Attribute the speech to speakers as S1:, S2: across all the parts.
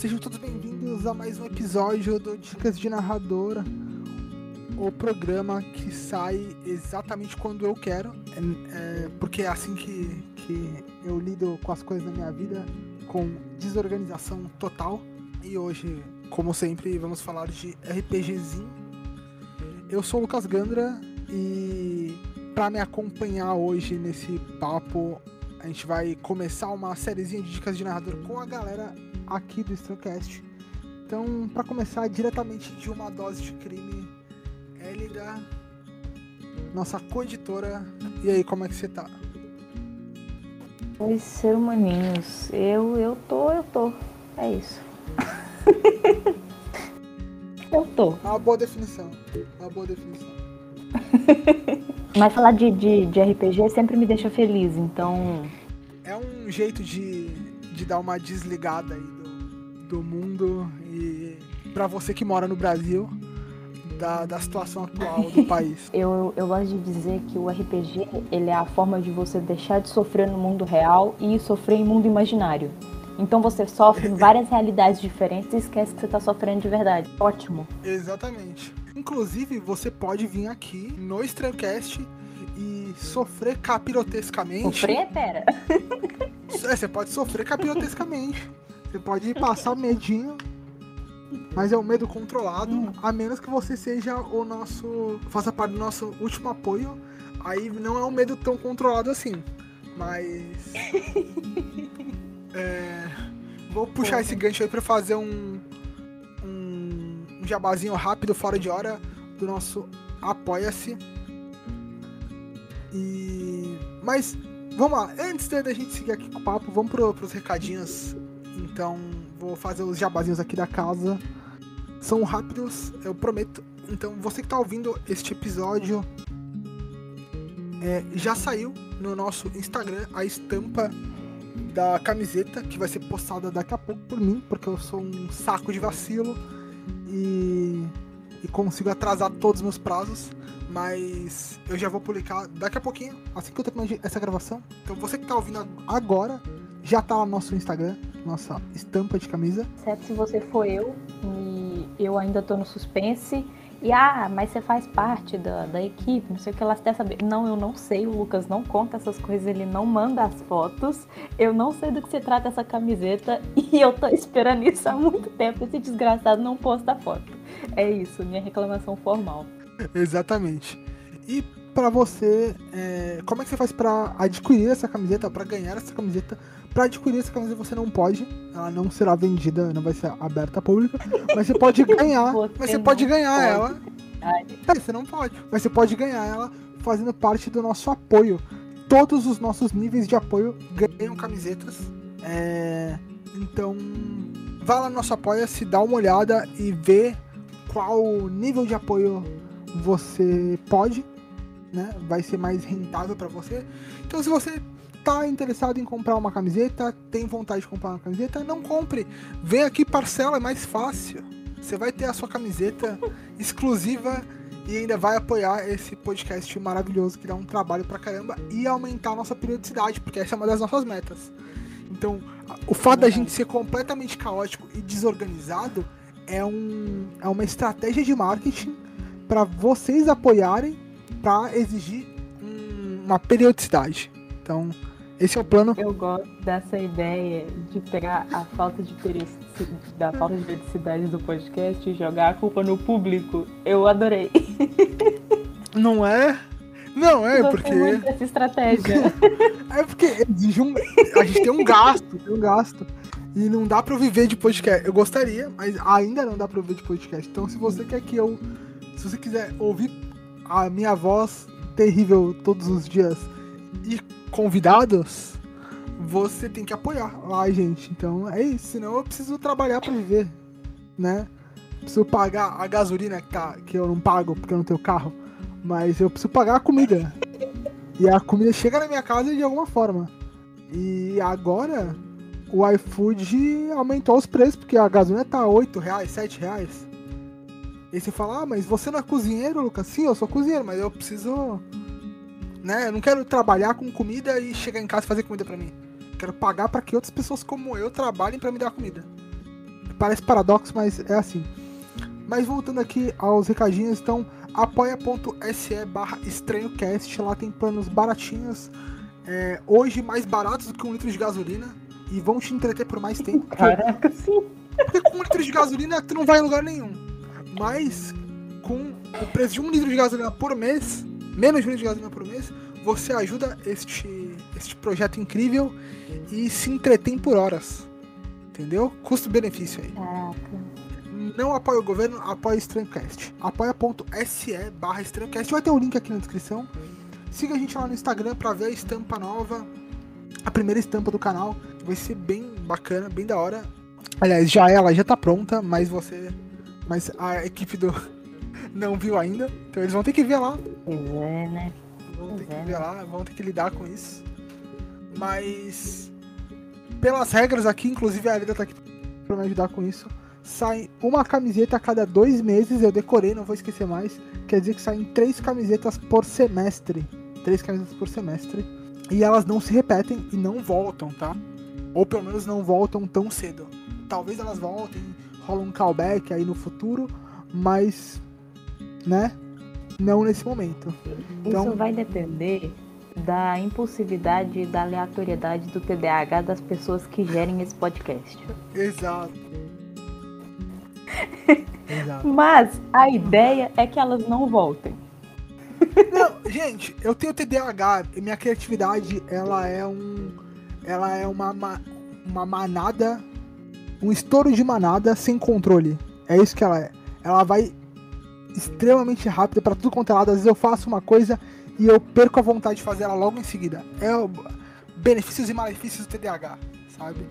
S1: sejam todos bem-vindos a mais um episódio do Dicas de Narradora, o programa que sai exatamente quando eu quero, é, é, porque é assim que, que eu lido com as coisas da minha vida, com desorganização total. E hoje, como sempre, vamos falar de RPGzinho. Eu sou o Lucas Gandra e para me acompanhar hoje nesse papo, a gente vai começar uma sériezinha de dicas de narrador com a galera aqui do Strongcast. Então, para começar diretamente de uma dose de crime, Elida, nossa coeditora. E aí, como é que você tá?
S2: Oi, ser humaninhos. Eu, eu tô, eu tô. É isso. eu tô.
S1: Uma boa definição. Uma boa definição.
S2: Mas falar de, de, de RPG sempre me deixa feliz, então.
S1: É um jeito de, de dar uma desligada aí do mundo e para você que mora no Brasil, da, da situação atual do país.
S2: Eu, eu gosto de dizer que o RPG ele é a forma de você deixar de sofrer no mundo real e sofrer em mundo imaginário. Então você sofre em várias realidades diferentes e esquece que você está sofrendo de verdade. Ótimo.
S1: Exatamente. Inclusive, você pode vir aqui no Strandcast e sofrer capirotescamente.
S2: Sofrer? Pera.
S1: É, você pode sofrer capirotescamente. Você pode passar medinho, mas é um medo controlado, hum. a menos que você seja o nosso. faça parte do nosso último apoio. Aí não é um medo tão controlado assim. Mas. é, vou puxar esse gancho aí pra fazer um, um, um jabazinho rápido, fora de hora, do nosso Apoia-se. E. Mas, vamos lá. Antes da gente seguir aqui com o papo, vamos pro, pros recadinhos então, vou fazer os jabazinhos aqui da casa. São rápidos, eu prometo. Então, você que está ouvindo este episódio, é, já saiu no nosso Instagram a estampa da camiseta que vai ser postada daqui a pouco por mim, porque eu sou um saco de vacilo e, e consigo atrasar todos os meus prazos. Mas eu já vou publicar daqui a pouquinho, assim que eu terminar essa gravação. Então você que está ouvindo agora, já tá lá no nosso Instagram, nossa estampa de camisa.
S2: Certo, se você for eu e eu ainda tô no suspense. E ah, mas você faz parte da, da equipe, não sei o que ela quer saber. Não, eu não sei, o Lucas não conta essas coisas, ele não manda as fotos. Eu não sei do que se trata essa camiseta e eu tô esperando isso há muito tempo. Esse desgraçado não posta foto. É isso, minha reclamação formal.
S1: Exatamente. E para você, é, como é que você faz para adquirir essa camiseta, para ganhar essa camiseta? Para adquirir essa camisa você não pode, ela não será vendida, não vai ser aberta a público, mas você pode ganhar, você mas você pode ganhar pode. ela. É, você não pode, mas você pode ganhar ela fazendo parte do nosso apoio. Todos os nossos níveis de apoio ganham camisetas. É, então, vá lá no nosso apoia, se dá uma olhada e vê qual nível de apoio você pode, né? Vai ser mais rentável para você. Então, se você tá interessado em comprar uma camiseta, tem vontade de comprar uma camiseta, não compre. Vem aqui, parcela, é mais fácil. Você vai ter a sua camiseta exclusiva e ainda vai apoiar esse podcast maravilhoso que dá um trabalho pra caramba e aumentar a nossa periodicidade, porque essa é uma das nossas metas. Então, o fato da gente ser completamente caótico e desorganizado é, um, é uma estratégia de marketing para vocês apoiarem para exigir um, uma periodicidade. Então, esse é o plano.
S2: Eu gosto dessa ideia de pegar a falta de da falta de periodicidade do podcast e jogar a culpa no público. Eu adorei.
S1: Não é? Não, é porque.
S2: Dessa estratégia.
S1: é porque exige um. A gente tem um gasto, tem um gasto. E não dá pra eu viver de podcast. Eu gostaria, mas ainda não dá pra eu viver de podcast. Então, se você quer que eu. Se você quiser ouvir a minha voz terrível todos os dias e convidados, você tem que apoiar lá, gente. Então é isso, senão eu preciso trabalhar para viver, né? Preciso pagar a gasolina que, tá, que eu não pago porque eu não tenho carro, mas eu preciso pagar a comida. E a comida chega na minha casa de alguma forma. E agora o iFood aumentou os preços, porque a gasolina tá 8 reais, 7 reais. E você fala, ah, mas você não é cozinheiro, Lucas? Sim, eu sou cozinheiro, mas eu preciso né? Eu não quero trabalhar com comida e chegar em casa e fazer comida para mim. Quero pagar para que outras pessoas como eu trabalhem para me dar comida. parece paradoxo, mas é assim. Mas voltando aqui aos recadinhos, então apoia.se barra estranhocast, lá tem planos baratinhos, é, hoje mais baratos do que um litro de gasolina, e vão te entreter por mais tempo. Porque,
S2: Caraca, sim.
S1: porque com um litro de gasolina tu não vai em lugar nenhum. Mas com o preço de um litro de gasolina por mês, menos de um litro de gasolina por mês, você ajuda este, este projeto incrível e se entretém por horas. Entendeu? Custo-benefício aí.
S2: Caraca.
S1: Não apoia o governo, apoia o Estranhocast. Apoia.se barra Estranhocast. Vai ter o link aqui na descrição. Siga a gente lá no Instagram pra ver a estampa nova. A primeira estampa do canal. Vai ser bem bacana, bem da hora. Aliás, já ela já tá pronta, mas você. Mas a equipe do. Não viu ainda. Então eles vão ter que ver lá.
S2: Pois é, né?
S1: Vão ter
S2: Pois é,
S1: que ver
S2: né?
S1: lá, vão ter que lidar com isso. Mas. Pelas regras aqui, inclusive a Arida tá aqui pra me ajudar com isso. Sai uma camiseta a cada dois meses, eu decorei, não vou esquecer mais. Quer dizer que saem três camisetas por semestre. Três camisetas por semestre. E elas não se repetem e não voltam, tá? Ou pelo menos não voltam tão cedo. Talvez elas voltem, rola um callback aí no futuro, mas. né? Não nesse momento. Então-
S2: Isso vai depender da impulsividade e da aleatoriedade do TDAH das pessoas que gerem esse podcast.
S1: Exato. Exato.
S2: Mas a ideia é que elas não voltem.
S1: Não, gente, eu tenho TDAH e minha criatividade, ela é um. Ela é uma, ma- uma manada. Um estouro de manada sem controle. É isso que ela é. Ela vai extremamente rápida pra tudo quanto é lado. Às vezes eu faço uma coisa e eu perco a vontade de fazer ela logo em seguida. É o benefícios e malefícios do TDAH, sabe?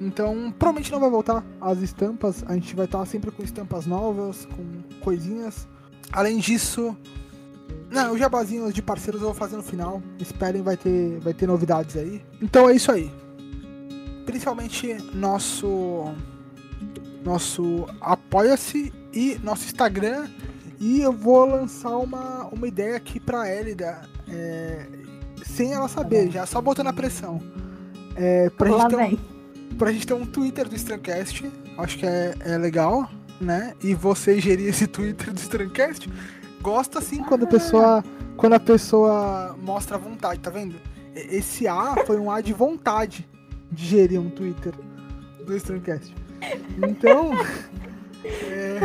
S1: Então, provavelmente não vai voltar as estampas. A gente vai estar sempre com estampas novas, com coisinhas. Além disso, não, os jabazinhos de parceiros eu vou fazer no final. Esperem, vai ter, vai ter novidades aí. Então é isso aí. Principalmente nosso nosso apoia-se e nosso Instagram. E eu vou lançar uma, uma ideia aqui pra Elida. é, sem ela saber, já só botando a pressão. É, pra,
S2: Lá
S1: gente ter um, pra gente ter um Twitter do Strancast. Acho que é, é legal, né? E você gerir esse Twitter do Strancast. Gosto assim quando a pessoa. Quando a pessoa mostra vontade, tá vendo? Esse A foi um A de vontade de gerir um Twitter do Strancast. Então. é,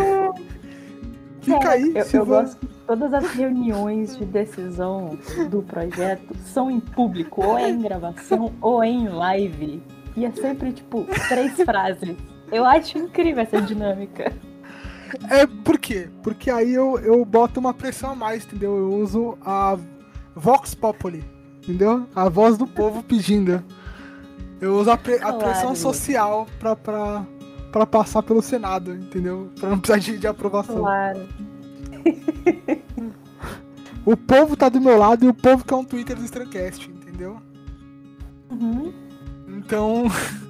S1: fica aí,
S2: Eu,
S1: se
S2: eu gosto que todas as reuniões de decisão do projeto são em público, ou é em gravação, ou é em live. E é sempre, tipo, três frases. Eu acho incrível essa dinâmica.
S1: É por quê? Porque aí eu, eu boto uma pressão a mais, entendeu? Eu uso a Vox Populi, entendeu? A voz do povo pedindo. Eu uso a, pre- a
S2: Claro.
S1: pressão social pra, pra, pra passar pelo Senado, entendeu? Pra não precisar de, de aprovação.
S2: Claro.
S1: O povo tá do meu lado e o povo quer um Twitter do Strancast, entendeu?
S2: Uhum.
S1: Então.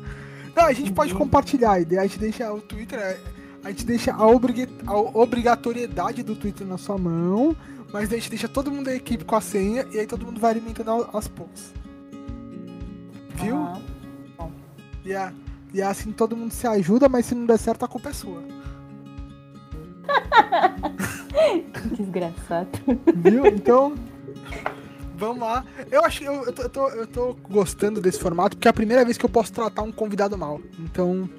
S1: Não, a gente pode compartilhar a ideia, a gente deixa o Twitter. A gente deixa a, a obrigatoriedade do Twitter na sua mão, mas a gente deixa todo mundo da equipe com a senha e aí todo mundo vai alimentando as polls. Viu?
S2: Aham.
S1: E, a- e assim todo mundo se ajuda, mas se não der certo a culpa é sua.
S2: Desgraçado.
S1: Viu? Então. Vamos lá. Eu acho que eu, eu, tô, eu, tô, eu tô gostando desse formato, porque é a primeira vez que eu posso tratar um convidado mal. Então.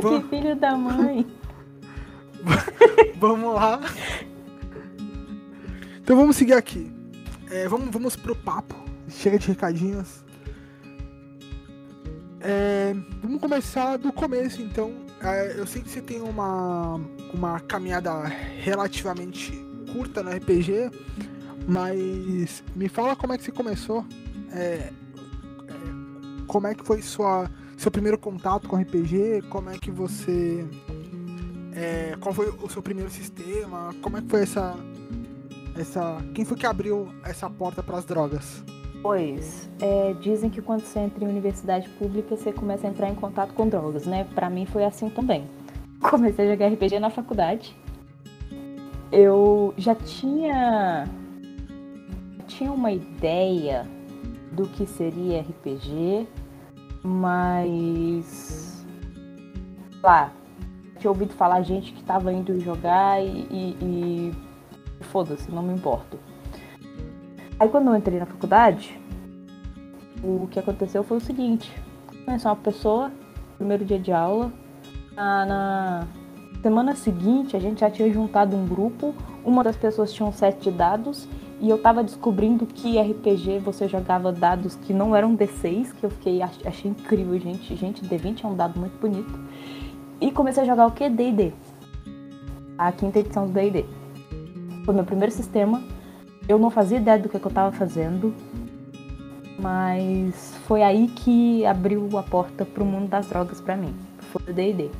S2: Que filho da mãe.
S1: Vamos lá. Então vamos seguir aqui. É, vamos, vamos pro papo. Chega de recadinhos. É, vamos começar do começo, então. É, eu sei que você tem uma, uma caminhada relativamente curta no RPG, mas me fala como é que você começou. É, é, como é que foi sua, seu primeiro contato com RPG? Como é que você é, qual foi o seu primeiro sistema? Como é que foi essa. essa quem foi que abriu essa porta para as drogas?
S2: Pois, é, dizem que quando você entra em universidade pública, você começa a entrar em contato com drogas, né? Pra mim foi assim também. Comecei a jogar RPG na faculdade. Eu já tinha tinha uma ideia do que seria RPG, mas lá, tinha ouvido falar gente que tava indo jogar e, e, e foda-se, não me importo. Aí quando eu entrei na faculdade, o que aconteceu foi o seguinte, conheci uma pessoa, primeiro dia de aula, na, na semana seguinte a gente já tinha juntado um grupo, uma das pessoas tinha um set de dados e eu tava descobrindo que RPG você jogava dados que não eram D6, que eu fiquei achei incrível, gente. Gente, D20 é um dado muito bonito. E comecei a jogar o que? D&D. A quinta edição do D&D. Foi meu primeiro sistema. Eu não fazia ideia do que, eu tava fazendo. Mas foi aí que abriu a porta pro mundo das drogas para mim. Foi o D&D.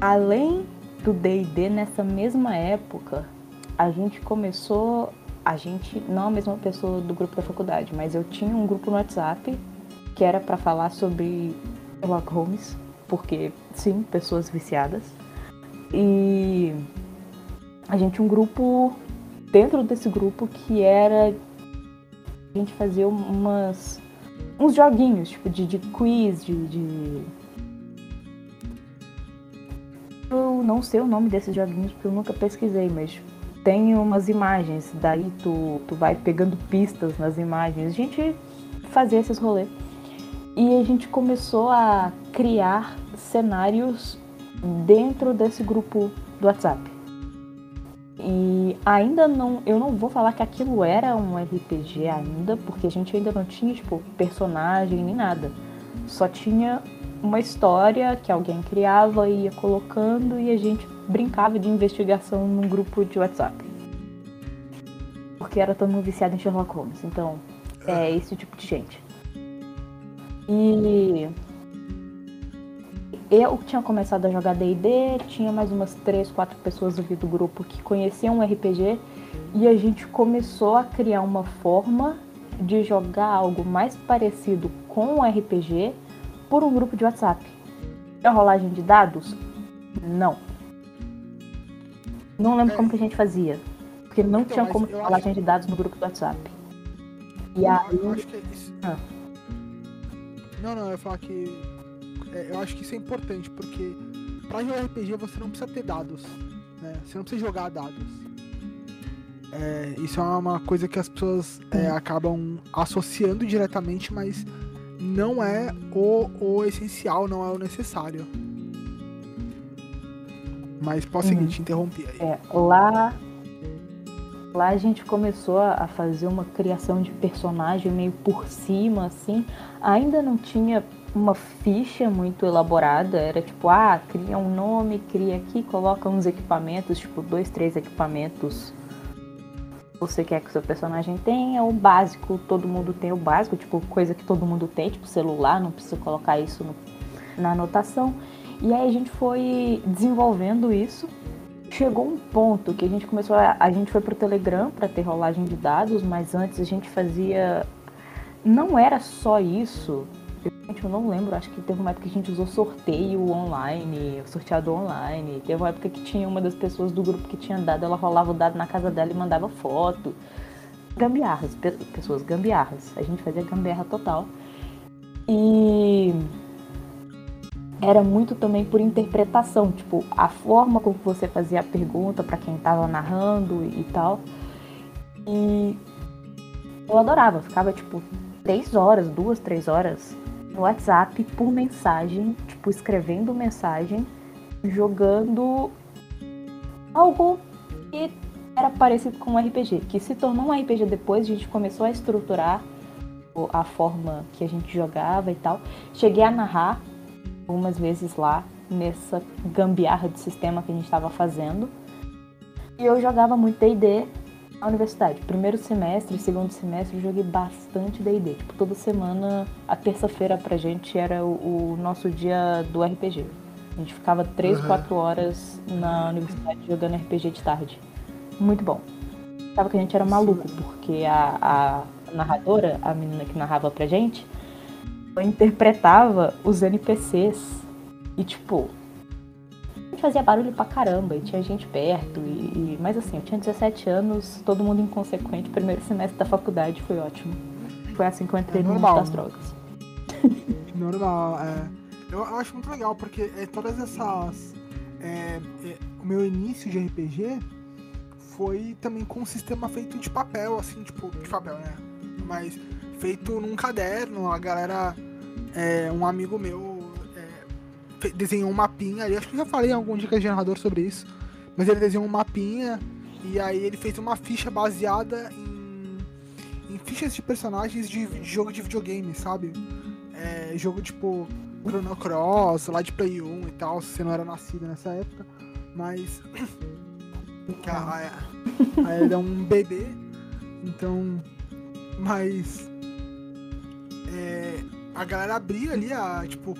S2: Além do D&D, nessa mesma época, a gente começou a gente, não a mesma pessoa do grupo da faculdade, mas eu tinha um grupo no WhatsApp que era para falar sobre Sherlock Holmes, porque sim, pessoas viciadas. E a gente um grupo dentro desse grupo que era a gente fazia umas uns joguinhos, tipo de, de quiz, de, de eu não sei o nome desses joguinhos porque eu nunca pesquisei, mas tem umas imagens, daí tu, tu vai pegando pistas nas imagens. A gente fazia esses rolês. E a gente começou a criar cenários dentro desse grupo do WhatsApp. E ainda não, eu não vou falar que aquilo era um RPG ainda, porque a gente ainda não tinha, tipo, personagem nem nada. Só tinha uma história que alguém criava e ia colocando e a gente brincava de investigação num grupo de WhatsApp. Porque era todo mundo viciado em Sherlock Holmes. Então, é esse tipo de gente. E eu tinha começado a jogar D&D, tinha mais umas três, quatro pessoas do grupo que conheciam o RPG e a gente começou a criar uma forma de jogar algo mais parecido com o RPG por um grupo de WhatsApp. A rolagem de dados? Não. Não lembro é. como que a gente fazia. Porque não então, tinha como falar acho... de dados no grupo do WhatsApp.
S1: E eu, aí. Eu acho que é isso... ah. Não, não, eu ia falar que. É, eu acho que isso é importante, porque pra jogar RPG você não precisa ter dados. Né? Você não precisa jogar dados. É, isso é uma coisa que as pessoas é, acabam associando diretamente, mas não é o, o essencial, não é o necessário. Mas posso seguir, uhum. te interrompi aí.
S2: É, lá, lá a gente começou a fazer uma criação de personagem meio por cima, assim. Ainda não tinha uma ficha muito elaborada, era tipo, ah, cria um nome, cria aqui, coloca uns equipamentos, tipo dois, três equipamentos você quer que o seu personagem tenha, o básico, todo mundo tem o básico, tipo, coisa que todo mundo tem, tipo celular, não precisa colocar isso no, na anotação. E aí a gente foi desenvolvendo isso. Chegou um ponto que a gente começou a, a gente foi pro Telegram para ter rolagem de dados, mas antes a gente fazia não era só isso. Eu não lembro, acho que teve uma época que a gente usou sorteio online, sorteado online. Teve uma época que tinha uma das pessoas do grupo que tinha dado, ela rolava o dado na casa dela e mandava foto. Gambiarras, pessoas gambiarras. A gente fazia gambiarra total. E era muito também por interpretação, tipo, a forma como você fazia a pergunta para quem estava narrando e tal. E eu adorava, ficava tipo três horas, duas, três horas no WhatsApp por mensagem, tipo, escrevendo mensagem, jogando algo que era parecido com um RPG, que se tornou um RPG depois, a gente começou a estruturar a forma que a gente jogava e tal. Cheguei a narrar algumas vezes lá nessa gambiarra de sistema que a gente estava fazendo. E eu jogava muito D&D na universidade. Primeiro semestre, segundo semestre, eu joguei bastante D&D. Tipo, toda semana, a terça-feira pra gente era o, o, nosso dia do RPG. A gente ficava 3, uhum. 4 horas na universidade jogando RPG de tarde. Muito bom. Sabe que a gente era maluco, porque a, a narradora, a menina que narrava pra gente, interpretava os NPCs. E tipo, a fazia barulho pra caramba, e tinha gente perto, e, e, mas assim, eu tinha 17 anos, todo mundo inconsequente, primeiro semestre da faculdade foi ótimo. Foi assim que eu entrei é no mundo das drogas.
S1: Normal, é. Eu, eu acho muito legal, porque é, todas essas. É, é, o meu início de RPG foi também com um sistema feito de papel, assim, tipo, de papel, né? Mas feito num caderno, a galera. É, um amigo meu desenhou um mapinha ali, acho que já falei em algum dica de narrador sobre isso. Mas ele desenhou um mapinha e aí ele fez uma ficha baseada em, em fichas de personagens de, de jogo de videogame, sabe? É, jogo tipo Chrono Cross, lá de Play 1 e tal, se você não era nascido nessa época. Mas. Aí ele é um bebê, então. Mas. É, a galera abria ali a, tipo,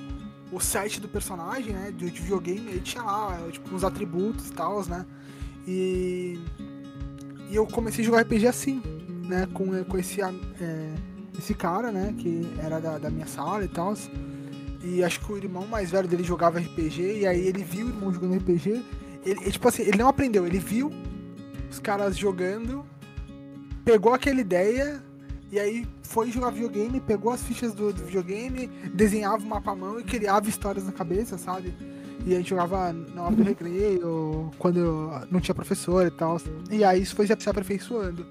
S1: o site do personagem, né? De, de videogame, aí tinha lá, tipo, uns atributos e tal, né? E. E eu comecei a jogar RPG assim, né? Com, com esse, é, esse cara, né? Que era da, da minha sala e tal. E acho que o irmão mais velho dele jogava RPG, e aí ele viu o irmão jogando RPG. Ele, tipo assim, ele não aprendeu, ele viu os caras jogando, pegou aquela ideia, e aí foi jogar videogame, pegou as fichas do, do videogame, desenhava o mapa à mão e criava histórias na cabeça, sabe? E a gente jogava na hora do recreio, quando não tinha professor e tal. E aí isso foi se aperfeiçoando.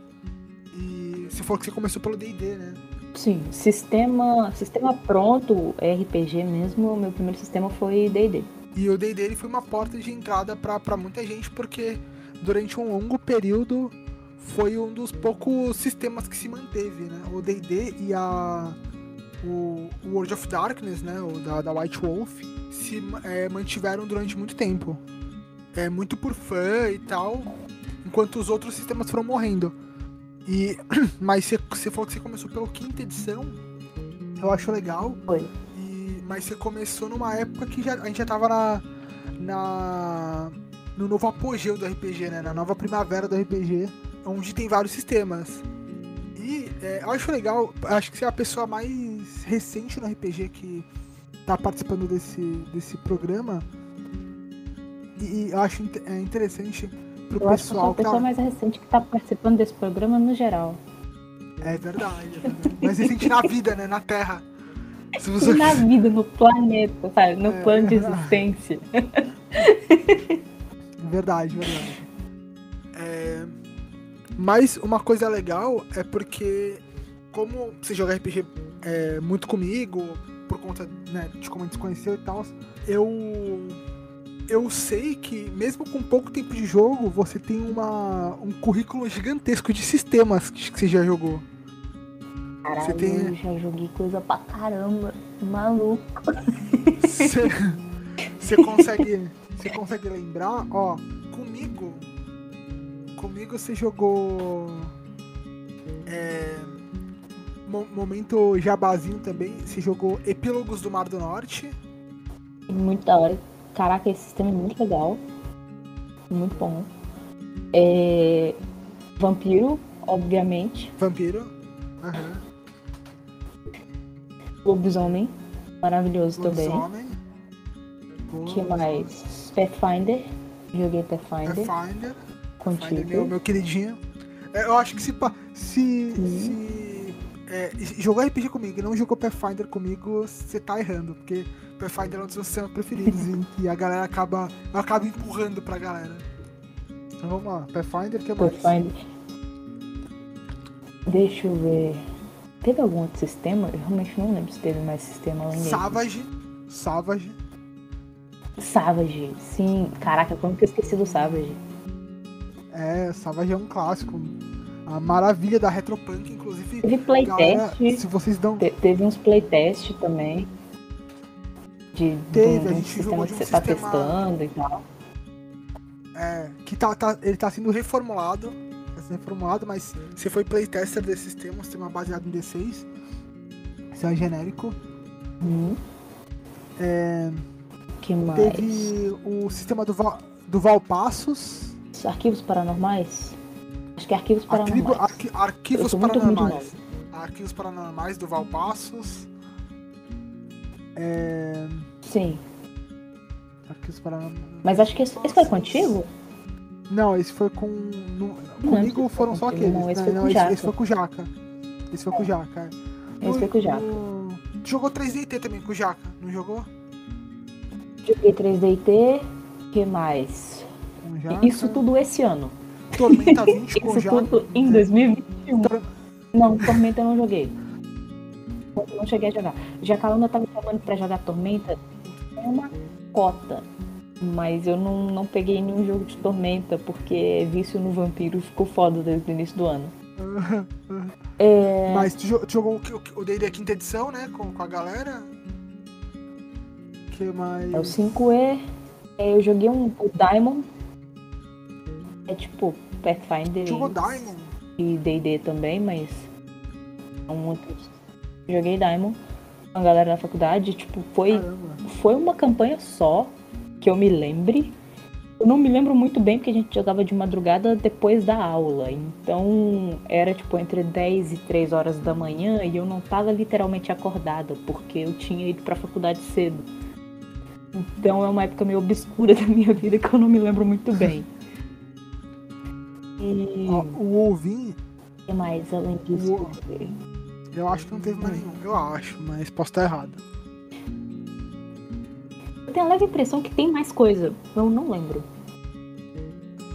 S1: E você falou que você começou pelo DD, né?
S2: Sim, sistema, sistema pronto, RPG mesmo, meu primeiro sistema foi D&D.
S1: E o D&D foi uma porta de entrada para muita gente, porque durante um longo período foi um dos poucos sistemas que se manteve, né? O D&D e a o, World of Darkness, né? O da, da White Wolf, se é, mantiveram durante muito tempo. É muito por fã e tal, enquanto os outros sistemas foram morrendo. E, mas você, você falou que você começou pela quinta edição. Eu acho legal.
S2: Foi.
S1: E, mas você começou numa época que já, a gente já tava na, na. no novo apogeu do RPG, né? Na nova primavera do RPG, onde tem vários sistemas. E é, eu acho legal, acho que você é a pessoa mais recente no RPG que tá participando desse, desse programa. E, e eu acho é interessante pro
S2: eu pessoal. Acho que eu sou a pessoa tá... mais recente que tá participando desse programa no geral.
S1: É verdade, é verdade. mais recente na vida, né? Na Terra.
S2: Você... Na vida, no planeta, sabe? No é, plano de existência.
S1: Verdade, verdade. É... Mas uma coisa legal é porque, como você joga RPG é, muito comigo, por conta né, de como a gente se conheceu e tal, eu eu sei que, mesmo com pouco tempo de jogo, você tem uma, um currículo gigantesco de sistemas que você já jogou.
S2: Caralho, você tem... eu já joguei coisa pra caramba. Maluco.
S1: Você, consegue. Você consegue lembrar? Ó, comigo. Comigo você jogou. É, momento jabazinho também. Você jogou Epílogos do Mar do Norte.
S2: Muito da hora. Caraca, esse sistema é muito legal. Muito bom. É... Vampiro, obviamente.
S1: Vampiro. Uhum.
S2: Lobisomem. Maravilhoso Lobisomem. também. O que mais? Pathfinder. Joguei Pathfinder.
S1: Pathfinder.
S2: Contigo.
S1: Meu, meu queridinho. É, eu acho que se, se, se é, jogou RPG comigo e não jogou Pathfinder comigo, você tá errando, porque Pathfinder é um dos meus sistemas preferidos e, e, a galera acaba, acaba empurrando pra galera. Então vamos lá, Pathfinder que é mais? Pathfinder.
S2: Deixa eu ver. Teve algum outro sistema? Eu realmente não lembro se teve mais sistema além.
S1: Savage. Savage.
S2: Savage, sim. Caraca, como que eu esqueci do Savage?
S1: É, Savage é um clássico a maravilha da Retropunk, inclusive.
S2: Teve playtest.
S1: Se vocês dão.
S2: Te, teve uns playtest também. De,
S1: teve,
S2: de,
S1: a gente
S2: sistema jogou
S1: de
S2: um
S1: que
S2: você tá sistema... tá testando e tal.
S1: É, que tá, tá, ele tá sendo reformulado. Tá sendo reformulado, mas você foi playtester desse sistema, um sistema baseado em D6. Isso é genérico.
S2: Hum.
S1: É,
S2: que mais?
S1: Teve o sistema do, do Valpassos.
S2: Arquivos paranormais? Acho que é Arquivos Paranormais.
S1: Arqui, arquivos Paranormais. Arquivos Paranormais do Valpassos. É...
S2: Sim.
S1: Arquivos Paranormais.
S2: Mas acho que esse, esse foi contigo?
S1: Não, esse foi com. No, comigo foram só aqueles. Não,
S2: esse, foi
S1: não,
S2: com
S1: esse, esse, foi com o Jaca. Esse foi com o Jaca.
S2: Esse foi com o Jaca.
S1: No... Jogou 3DT também com o Jaca, não jogou?
S2: Joguei 3DT, que mais?
S1: Com
S2: Isso tudo esse ano.
S1: Tormenta 20 com
S2: Isso tudo em 2021.
S1: Tor-
S2: Não, Tormenta eu não joguei. Eu não cheguei a jogar. Já que a Ana tava chamando pra jogar Tormenta, é uma cota. Mas eu não, não peguei nenhum jogo de Tormenta, porque vício no vampiro ficou foda desde o início do ano. É,
S1: Mas tu, tu jogou o D&D quinta edição, né? Com, com a galera? que mais?
S2: é o 5E. é, eu joguei um, o Diamond. É tipo Pathfinder e D&D também, mas são muitos. Joguei Diamond com a galera da faculdade, tipo, foi
S1: Caramba.
S2: foi uma campanha só que eu me lembre. Eu não me lembro muito bem porque a gente jogava de madrugada depois da aula. Então era tipo entre 10 e 3 horas da manhã e eu não tava literalmente acordada porque eu tinha ido pra faculdade cedo. Então é uma época meio obscura da minha vida que eu não me lembro muito bem. E
S1: o ouvinte,
S2: o que mais além disso?
S1: Uou. eu acho que não teve mais nenhum. Eu acho, mas posso estar errado.
S2: Eu tenho a leve impressão que tem mais coisa. Eu não lembro.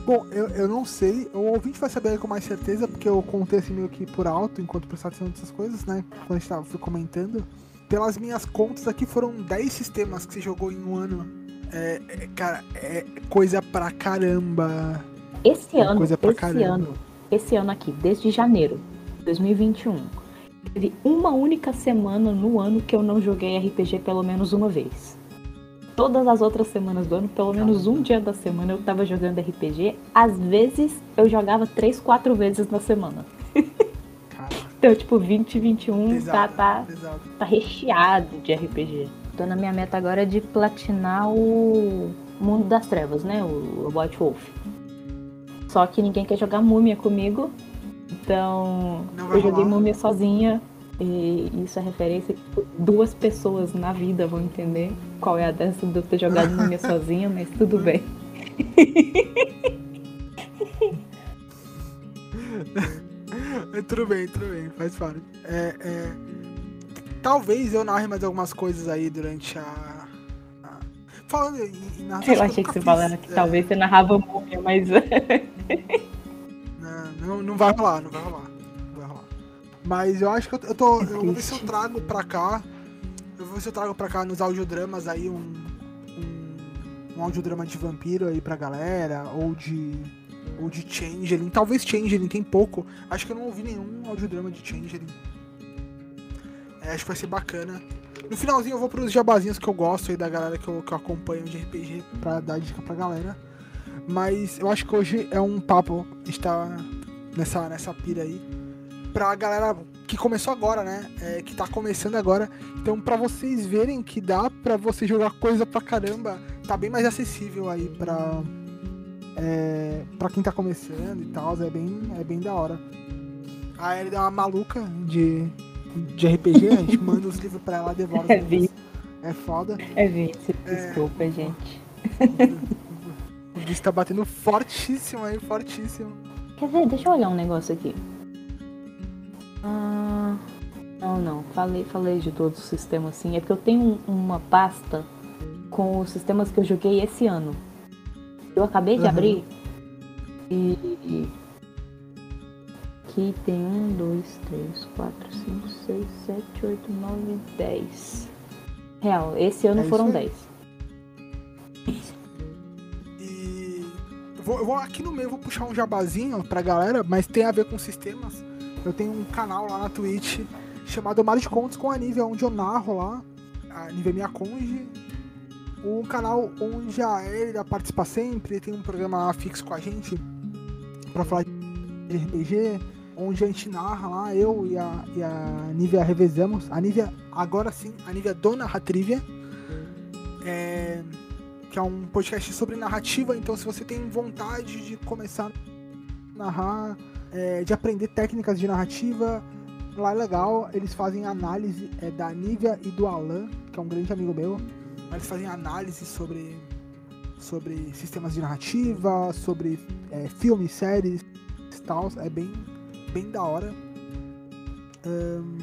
S1: Bom, eu, eu não sei. O ouvinte vai saber com mais certeza, porque eu contei assim meio que por alto, enquanto prestava atenção nessas coisas, né? Quando a gente tava, fui comentando. Pelas minhas contas aqui, foram 10 sistemas que você jogou em um ano. É, é, cara, é coisa pra caramba.
S2: Esse
S1: É
S2: ano,
S1: coisa pra
S2: esse
S1: caramba.
S2: ano, esse ano aqui, desde janeiro de 2021, teve uma única semana no ano que eu não joguei RPG pelo menos uma vez. Todas as outras semanas do ano, pelo menos um dia da semana eu tava jogando RPG. Às vezes eu jogava três, quatro vezes na semana. Então, tipo, 20, 21 tá,
S1: pesado,
S2: tá,
S1: pesado.
S2: tá recheado de RPG. Tô na minha meta agora de platinar o Mundo das Trevas, né? O White Wolf. Só que ninguém quer jogar múmia comigo. Então eu joguei
S1: rolar.
S2: múmia sozinha. E isso é referência que tipo, duas pessoas na vida vão entender qual é a dessa de eu ter jogado múmia sozinha, mas tudo bem.
S1: É, tudo bem, tudo bem, faz parte. É, é, talvez eu narre mais algumas coisas aí durante a. a- Falando em, em narração,
S2: Eu achei
S1: nunca
S2: que você
S1: fiz,
S2: falando que
S1: é,
S2: talvez você narrava múmia, mas
S1: Não, não, não vai rolar, não vai rolar. Não vai rolar. Mas eu acho que eu, eu tô. Eu vou ver se eu trago pra cá. Eu vou ver se eu trago pra cá nos audiodramas aí um. Um, um audiodrama de vampiro aí pra galera. Ou de. Ou de Changeling. Talvez Changeling, tem pouco. Acho que eu não ouvi nenhum audiodrama de Changeling. É, acho que vai ser bacana. No finalzinho eu vou pros jabazinhos que eu gosto aí da galera que eu, que eu acompanho de RPG pra dar dica pra galera. Mas eu acho que hoje é um papo estar nessa, nessa pira aí. Pra galera que começou agora, né? É, que tá começando agora. Então, pra vocês verem que dá pra você jogar coisa pra caramba, tá bem mais acessível aí pra. É, pra quem tá começando e tal. É bem, é bem da hora. A Ellie dá uma maluca de, de RPG, a gente manda os livros pra ela, devora os
S2: É.
S1: É foda.
S2: é vício. Desculpa, gente.
S1: Bicho tá batendo fortíssimo aí, fortíssimo.
S2: Quer ver? Deixa eu olhar um negócio aqui. Ah, não, não. Falei, falei de todos os sistemas assim. É porque eu tenho um- uma pasta com os sistemas que eu joguei esse ano. Eu acabei de
S1: Uhum.
S2: abrir e. Aqui tem um, dois, três, quatro, cinco, seis, sete, oito, nove, dez. Real, esse ano
S1: É
S2: foram dez.
S1: Vou, vou- aqui no meio vou puxar um jabazinho pra galera, mas tem a ver com sistemas. Eu tenho um canal lá na Twitch chamado Mar de Contos com a Nívia, onde eu narro lá. A Nívia é minha conge. Um canal onde a Elida participa sempre, tem um programa lá fixo com a gente pra falar de RPG, onde a gente narra lá, eu e a, e a Nívia revezamos. A Nívia, agora sim, a Nívia dona Ratrivia. É, que é um podcast sobre narrativa. Então, se você tem vontade de começar a narrar, é, de aprender técnicas de narrativa, lá é legal. Eles fazem análise é, da Nívia e do Alan, que é um grande amigo meu. Eles fazem análise sobre, sobre sistemas de narrativa, sobre é, filmes, séries e tal. É bem, bem da hora. Ahn,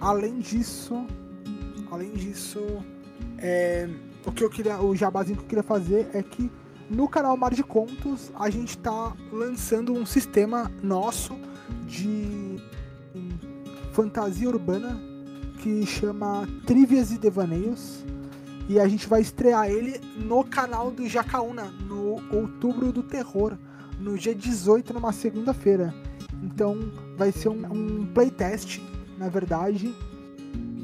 S1: além disso, além disso, é, o que eu queria, o jabazinho que eu queria fazer é que no canal Mar de Contos a gente tá lançando um sistema nosso de fantasia urbana que chama Trivias e Devaneios. E a gente vai estrear ele no canal do Jacaúna, no Outubro do Terror, no dia 18, numa segunda-feira. Então vai ser um, um playtest, na verdade.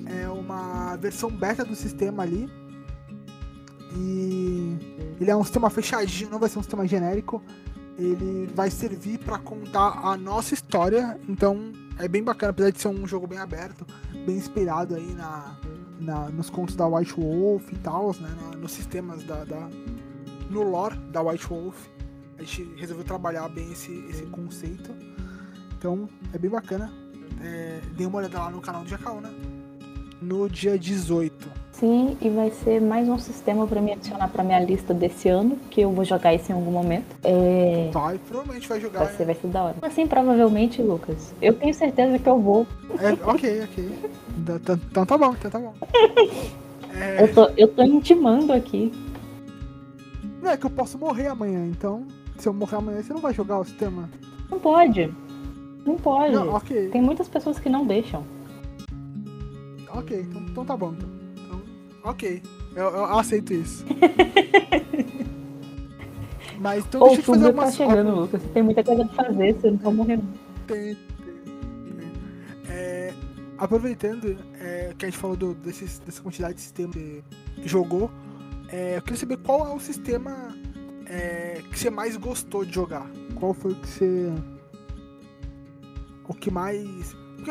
S1: É uma versão beta do sistema ali. E ele é um sistema fechadinho, não vai ser um sistema genérico. Ele vai servir para contar a nossa história. Então é bem bacana, apesar de ser um jogo bem aberto, bem inspirado aí na, na nos contos da White Wolf e tal, né? Na, nos sistemas da, da, no lore da White Wolf. A gente resolveu trabalhar bem esse, esse conceito. Então é bem bacana. É, dê uma olhada lá no canal do Jacaúna. Né? No dia 18.
S2: Sim, e vai ser mais um sistema para me adicionar para minha lista desse ano, que eu vou jogar isso em algum momento. É...
S1: Vai, provavelmente vai jogar.
S2: Vai ser, vai ser da hora. Assim, provavelmente, Lucas. Eu tenho certeza que eu vou.
S1: É, ok, ok. Então, então tá bom, então tá bom.
S2: É... Eu, tô, eu tô intimando aqui.
S1: Não, é que eu posso morrer amanhã, então. Se eu morrer amanhã, você não vai jogar o sistema?
S2: Não pode. Não pode.
S1: Não, ok.
S2: Tem muitas pessoas que não deixam.
S1: Ok, então, então tá bom. Então. Ok, eu, eu aceito isso. Mas então deixa eu te fazer
S2: uma... tá chegando, Lucas. Tem muita coisa pra fazer, você não tá morrendo.
S1: Tem, tem. É, aproveitando é, que a gente falou do, desses, dessa quantidade de sistemas que você jogou, é, eu queria saber qual é o sistema é, que você mais gostou de jogar. Qual foi o que você. O que mais. Porque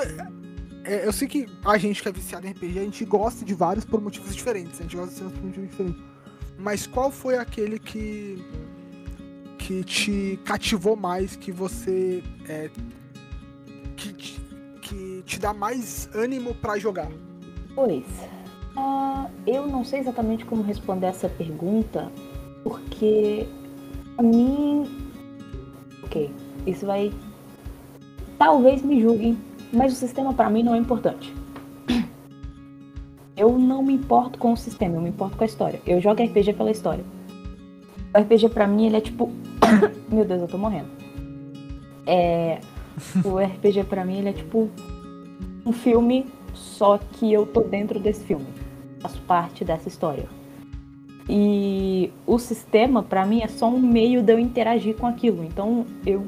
S1: é, eu sei que a gente que é viciado em RPG, a gente gosta de vários por motivos diferentes. A gente gosta de cenas por motivos diferentes. Mas qual foi aquele que. que te cativou mais, que você. É, que, te, que te dá mais ânimo para jogar?
S2: Pois. Uh, eu não sei exatamente como responder essa pergunta, porque a mim. Ok, isso vai. Talvez me julguem mas o sistema para mim não é importante. Eu não me importo com o sistema, eu me importo com a história. Eu jogo RPG pela história. O RPG para mim ele é tipo, meu Deus, eu tô morrendo. É, o RPG para mim ele é tipo um filme, só que eu tô dentro desse filme. Faço parte dessa história. E o sistema para mim é só um meio de eu interagir com aquilo. Então eu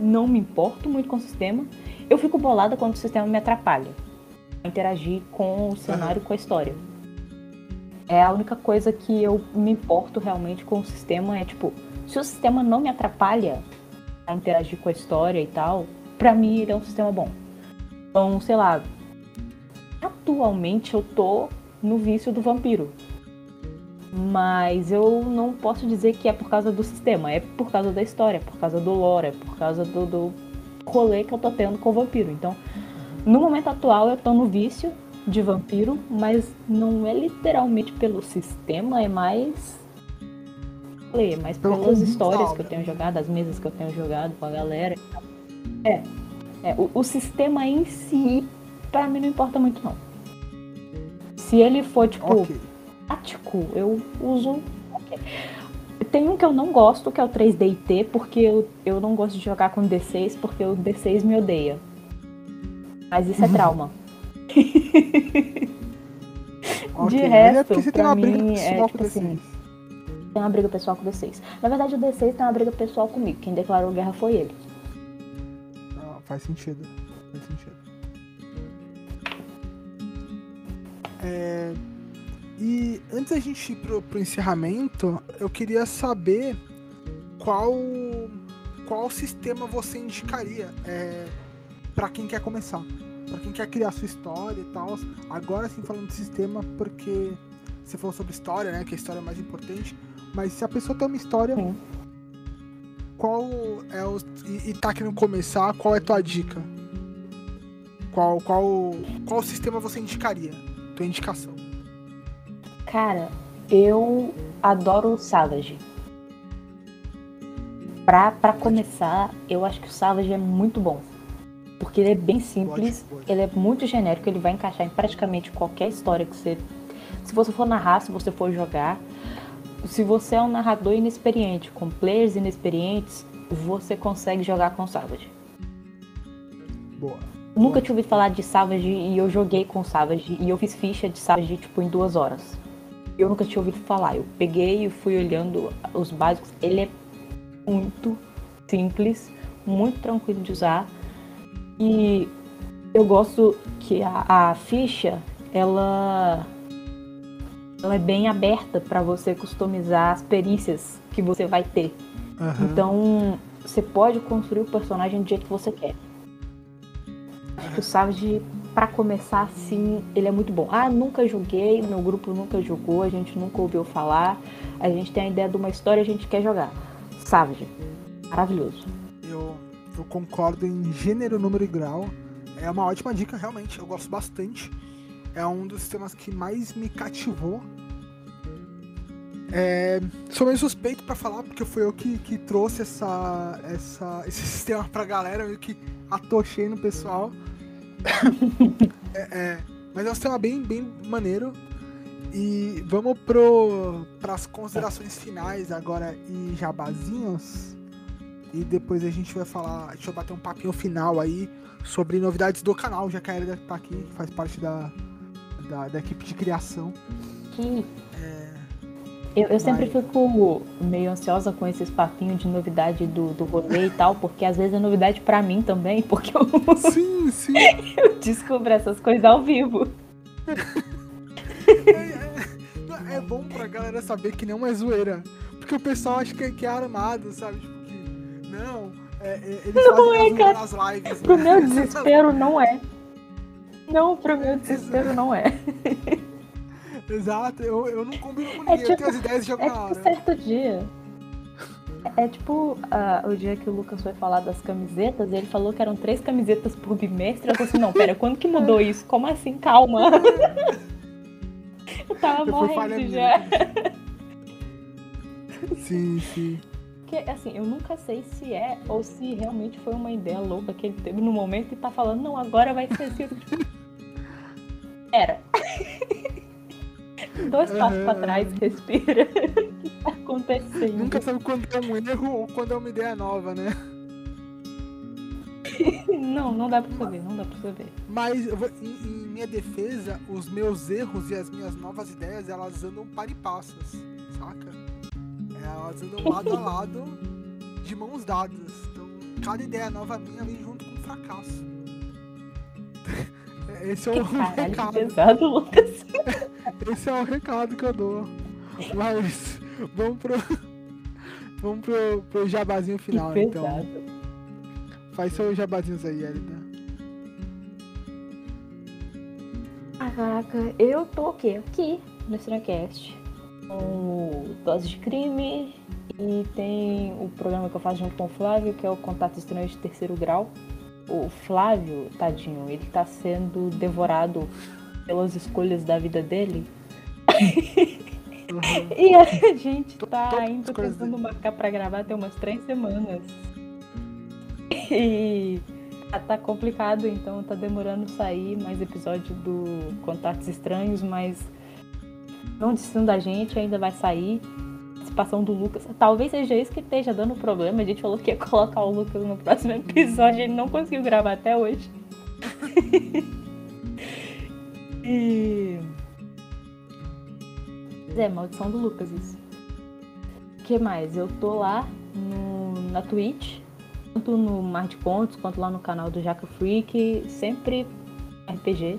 S2: não me importo muito com o sistema eu fico bolada quando o sistema me atrapalha a interagir com o cenário, com a história. É a única coisa que eu me importo realmente com o sistema é tipo, se o sistema não me atrapalha a interagir com a história e tal, pra mim ele é um sistema bom. Então, sei lá, atualmente eu tô no vício do vampiro. Mas eu não posso dizer que é por causa do sistema, é por causa da história, é por causa do lore, é por causa do, do rolê que eu tô tendo com o vampiro. Então, no momento atual, eu tô no vício de vampiro, mas não é literalmente pelo sistema, é mais. É mais pelas histórias que eu tenho jogado, as mesas que eu tenho jogado com a galera. É. é o, o sistema em si, pra mim, não importa muito, não. Se ele for, tipo, okay. tático, eu uso. Okay. Tem um que eu não gosto, que é o 3DT, porque eu, eu não gosto de jogar com D6, porque o D6 me odeia. Mas isso é trauma. okay. De resto, é pra mim, é tipo assim, tem uma briga pessoal com o D6. Na verdade, o D6 tem uma briga pessoal comigo. Quem declarou guerra foi ele.
S1: Ah, faz sentido. Faz sentido. É, e antes da gente ir pro, pro encerramento, eu queria saber qual qual sistema você indicaria é, para quem quer começar, para quem quer criar sua história e tal. Agora sim falando de sistema, porque você falou sobre história, né? Que a história é mais importante. Mas se a pessoa tem uma história, sim. qual é o e, e tá querendo começar, qual é a tua dica? Qual qual qual sistema você indicaria? Tua indicação?
S2: Cara, eu adoro o Savage. Pra, pra começar, eu acho que o Savage é muito bom. Porque ele é bem simples, pode, pode. ele é muito genérico, ele vai encaixar em praticamente qualquer história que você Se você for narrar, se você for jogar, se você é um narrador inexperiente, com players inexperientes, você consegue jogar com Savage.
S1: Boa.
S2: Nunca tinha ouvido falar de Savage e eu joguei com Savage e eu fiz ficha de Savage tipo em duas horas. Eu nunca tinha ouvido falar. Eu peguei e fui olhando os básicos. Ele é muito simples, muito tranquilo de usar. E eu gosto que a, a ficha ela ela é bem aberta para você customizar as perícias que você vai ter.
S1: Aham.
S2: Então, você pode construir o personagem do jeito que você quer. Acho que o Savage, pra começar assim, ele é muito bom. Ah, nunca joguei, meu grupo nunca jogou, a gente nunca ouviu falar, a gente tem a ideia de uma história a gente quer jogar. Savage, maravilhoso.
S1: Eu, eu concordo em gênero, número e grau. É uma ótima dica, realmente. Eu gosto bastante. É um dos sistemas que mais me cativou. É, sou meio suspeito pra falar, porque foi eu que, que trouxe essa, essa, esse sistema pra galera, meio que atochei no pessoal. É, é, mas é um sistema bem, bem maneiro. E vamos pro, pras considerações finais agora e jabazinhos. E depois a gente vai falar, deixa eu bater um papinho final aí sobre novidades do canal, já que a Erida tá aqui, faz parte da, da, da equipe de criação.
S2: Que eu, eu sempre fico meio ansiosa com esses papinhos de novidade do, do rolê e tal, porque às vezes é novidade pra mim também, porque eu,
S1: Sim, sim.
S2: eu descubro essas coisas ao vivo.
S1: É, é- é bom pra galera saber que não é zoeira. Porque o pessoal acha que, é- que é armado, sabe? Tipo que. Não, é, é- eles
S2: Não é, cara.
S1: nas lives.
S2: Pro
S1: né?
S2: meu desespero, não é. Não, pro meu desespero, não é.
S1: Exato, eu, eu não combino com
S2: É
S1: ninguém, eu tenho
S2: tipo-
S1: as ideias de
S2: É
S1: jogar
S2: tipo certo dia. É é tipo ah, o dia que o Lucas foi falar das camisetas, ele falou que eram três camisetas por bimestre. Eu falei assim, não, pera, quando que mudou isso? Como assim? Calma. Eu tava
S1: falha
S2: morrendo já.
S1: Sim, sim.
S2: Porque, assim, eu nunca sei se é ou se realmente foi uma ideia louca que ele teve no momento e tá falando, não, agora vai ser assim. Era. Dois passos pra
S1: Aham.
S2: trás, respira. O que tá acontecendo?
S1: Nunca sabe quando é um erro ou quando é uma ideia nova, né?
S2: Não, não dá pra saber, não dá pra saber.
S1: Mas vou- em, em minha defesa, os meus erros e as minhas novas ideias, elas andam para e passas, saca? Elas andam lado a lado, de mãos dadas. Então, cada ideia nova minha vem junto com um fracasso. Esse é o
S2: que
S1: recado.
S2: pesado, Lucas.
S1: Esse é o recado que eu dou. Mas vamos pro. Vamos pro, pro jabazinho final,
S2: que
S1: então.
S2: pesado.
S1: Faz seus jabazinhos aí, Elida.
S2: Ah, caraca, eu tô o quê? Aqui no Cinecast. Com o Dose de Crime e tem o programa que eu faço junto com o Flávio, que é o Contato Estranho de Terceiro Grau. O Flávio, tadinho, ele tá sendo devorado pelas escolhas da vida dele.
S1: Uhum.
S2: E a gente tá
S1: todas as
S2: ainda tentando
S1: dele.
S2: marcar pra gravar tem umas três semanas. E tá- tá complicado, então tá demorando sair mais episódio do Contatos Estranhos, mas não desistam da gente, ainda vai sair. Participação do Lucas. Talvez seja isso que esteja dando problema. A gente falou que ia colocar o Lucas no próximo episódio, ele não conseguiu gravar até hoje. e. É, maldição do Lucas isso. O que mais? Eu tô lá no, na Twitch, tanto no Mar de Contos quanto lá no canal do Jaca Freak, sempre RPG,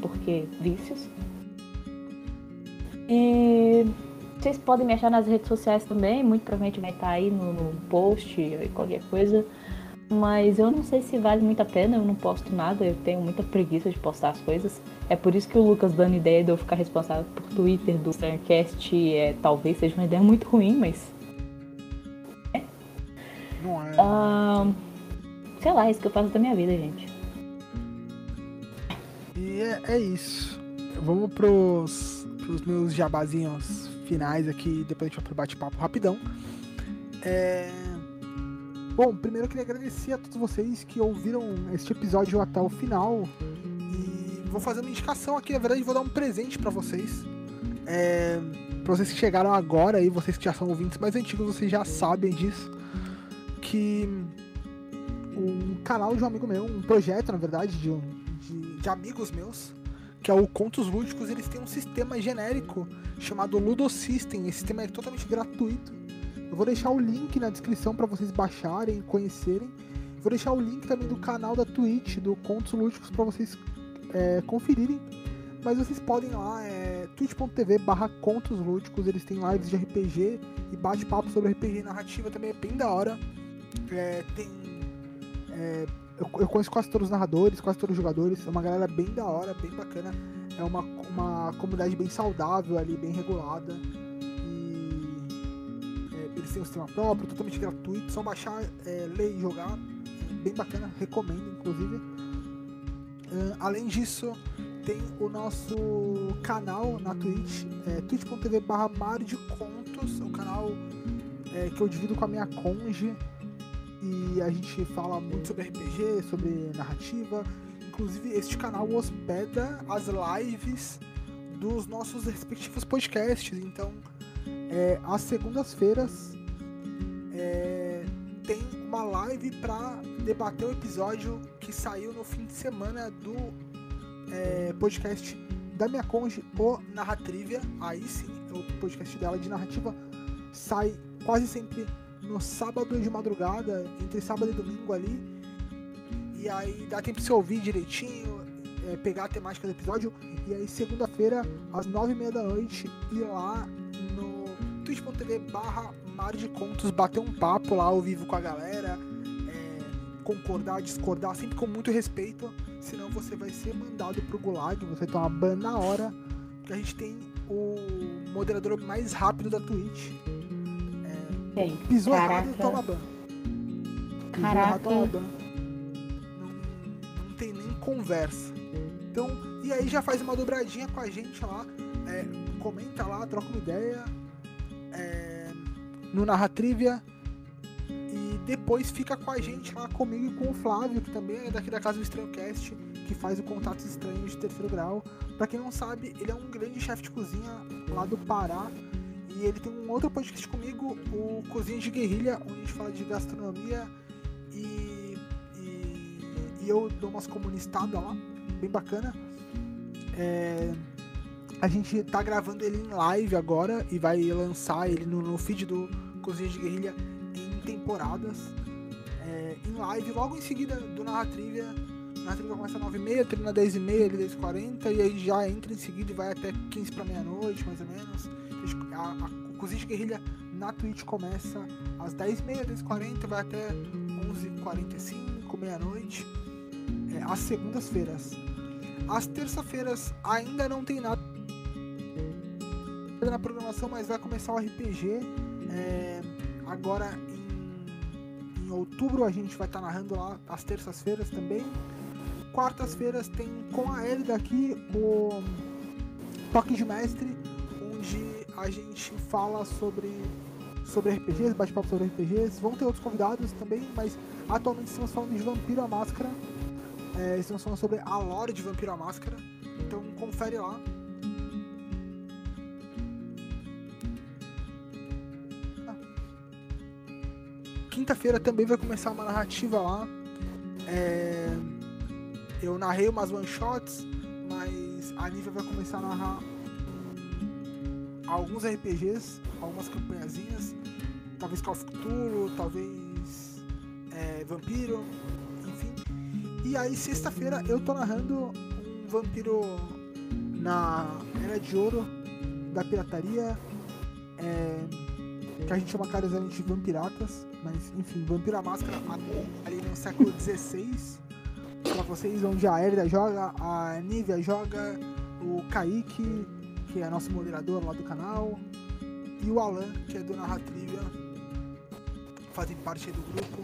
S2: porque vícios. E vocês podem me achar nas redes sociais também, muito provavelmente vai estar aí no, no post e qualquer coisa. Mas eu não sei se vale muito a pena, eu não posto nada, eu tenho muita preguiça de postar as coisas. É por isso que o Lucas dando ideia de eu ficar responsável por Twitter do Starcast é, talvez seja uma ideia muito ruim, mas.
S1: Não é.
S2: sei lá, é isso que eu faço da minha vida, gente.
S1: E é, é isso. Vamos pros, pros meus jabazinhos finais aqui, depois a gente vai pro bate-papo rapidão. É... Bom, primeiro eu queria agradecer a todos vocês que ouviram este episódio até o final. E vou fazer uma indicação aqui, na verdade vou dar um presente pra vocês. É, pra vocês que chegaram agora e vocês que já são ouvintes mais antigos, vocês já sabem disso. Que um canal de um amigo meu, um projeto, na verdade, de, de, de amigos meus, que é o Contos Lúdicos, eles têm um sistema genérico chamado Ludosystem. Esse sistema é totalmente gratuito. Eu vou deixar o link na descrição para vocês baixarem, conhecerem. Vou deixar o link também do canal da Twitch, do Contos Lúdicos, para vocês é, conferirem. Mas vocês podem ir lá, é twitch.tv barra contos lúdicos, eles têm lives de RPG e bate-papo sobre RPG narrativa também é bem da hora. É, tem. É, eu, eu, conheço quase todos os narradores, quase todos os jogadores, é uma galera bem da hora, bem bacana. É uma, uma comunidade bem saudável ali, bem regulada. É, eles têm um sistema próprio, totalmente gratuito, só baixar, é, ler e jogar. É bem bacana, recomendo inclusive. Uh, além disso, tem o nosso canal na Twitch, é, twitch.tv barra Mário de Contos, o canal é, que eu divido com a minha conge e a gente fala muito sobre RPG, sobre narrativa. Inclusive, este canal hospeda as lives dos nossos respectivos podcasts. Então, é, às segundas-feiras é, tem uma live para debater o episódio que saiu no fim de semana do é, podcast da minha conge, o Narratrivia. Aí sim, o podcast dela de narrativa sai quase sempre no sábado de madrugada, entre sábado e domingo ali. E aí dá tempo de você ouvir direitinho, é, pegar a temática do episódio. E aí segunda-feira, às nove e meia da noite, ir lá twitch.tv barra Mar de Contos, bater um papo lá ao vivo com a galera, é, concordar, discordar, sempre com muito respeito senão você vai ser mandado pro gulag, você vai tomar ban na hora, que a gente tem o moderador mais rápido da Twitch.
S2: É,
S1: pisou
S2: Caraca.
S1: errado e toma ban. Pisou
S2: Caraca.
S1: errado toma ban. Não, não tem nem conversa. Então, e aí já faz uma dobradinha com a gente lá, é, comenta lá, troca uma ideia é, no Narratrivia e depois fica com a gente lá comigo e com o Flávio, que também é daqui da casa do Estranhocast, que faz o Contatos Estranhos de terceiro grau. Pra quem não sabe, ele é um grande chefe de cozinha lá do Pará. E ele tem um outro podcast comigo, o Cozinha de Guerrilha, onde a gente fala de gastronomia e, e, e eu dou umas comunistadas lá, bem bacana. É, a gente tá gravando ele em live agora e vai lançar ele no, no feed do Cozinha de Guerrilha em temporadas. É, em live, logo em seguida do Narratrivia. Narratrivia começa às 9h30, termina às 10h30, ele 10h40, e aí já entra em seguida e vai até 15 para meia-noite, mais ou menos. A, a, Cozinha de Guerrilha na Twitch começa às 10h30, 10h40, vai até 11h45, meia-noite. É, às segundas-feiras. Às terça-feiras ainda não tem nada na programação, mas vai começar o RPG. É, agora em, em outubro a gente vai estar narrando lá às terças-feiras também. Quartas-feiras tem com a Elida aqui o Toque de Mestre, onde a gente fala sobre, sobre RPGs, bate-papo sobre RPGs. Vão ter outros convidados também, mas atualmente estamos falando de Vampiro à Máscara. É, estamos falando sobre a lore de Vampiro à Máscara. Então confere lá. Quinta-feira também vai começar uma narrativa lá. É, eu narrei umas one shots, mas a Nívia vai começar a narrar alguns RPGs, algumas campanhazinhas, talvez Call of Cthulhu, talvez é, Vampiro, enfim. E aí sexta-feira eu tô narrando um vampiro na Era de Ouro da pirataria, é, que a gente chama carinhosamente de vampiratas, mas enfim, Vampiro à Máscara ali no século XVI pra vocês, onde a Elida joga, a Nívia joga, o Kaique, que é nosso moderador lá do canal, e o Alan, que é do Narratrivia, fazem parte do grupo.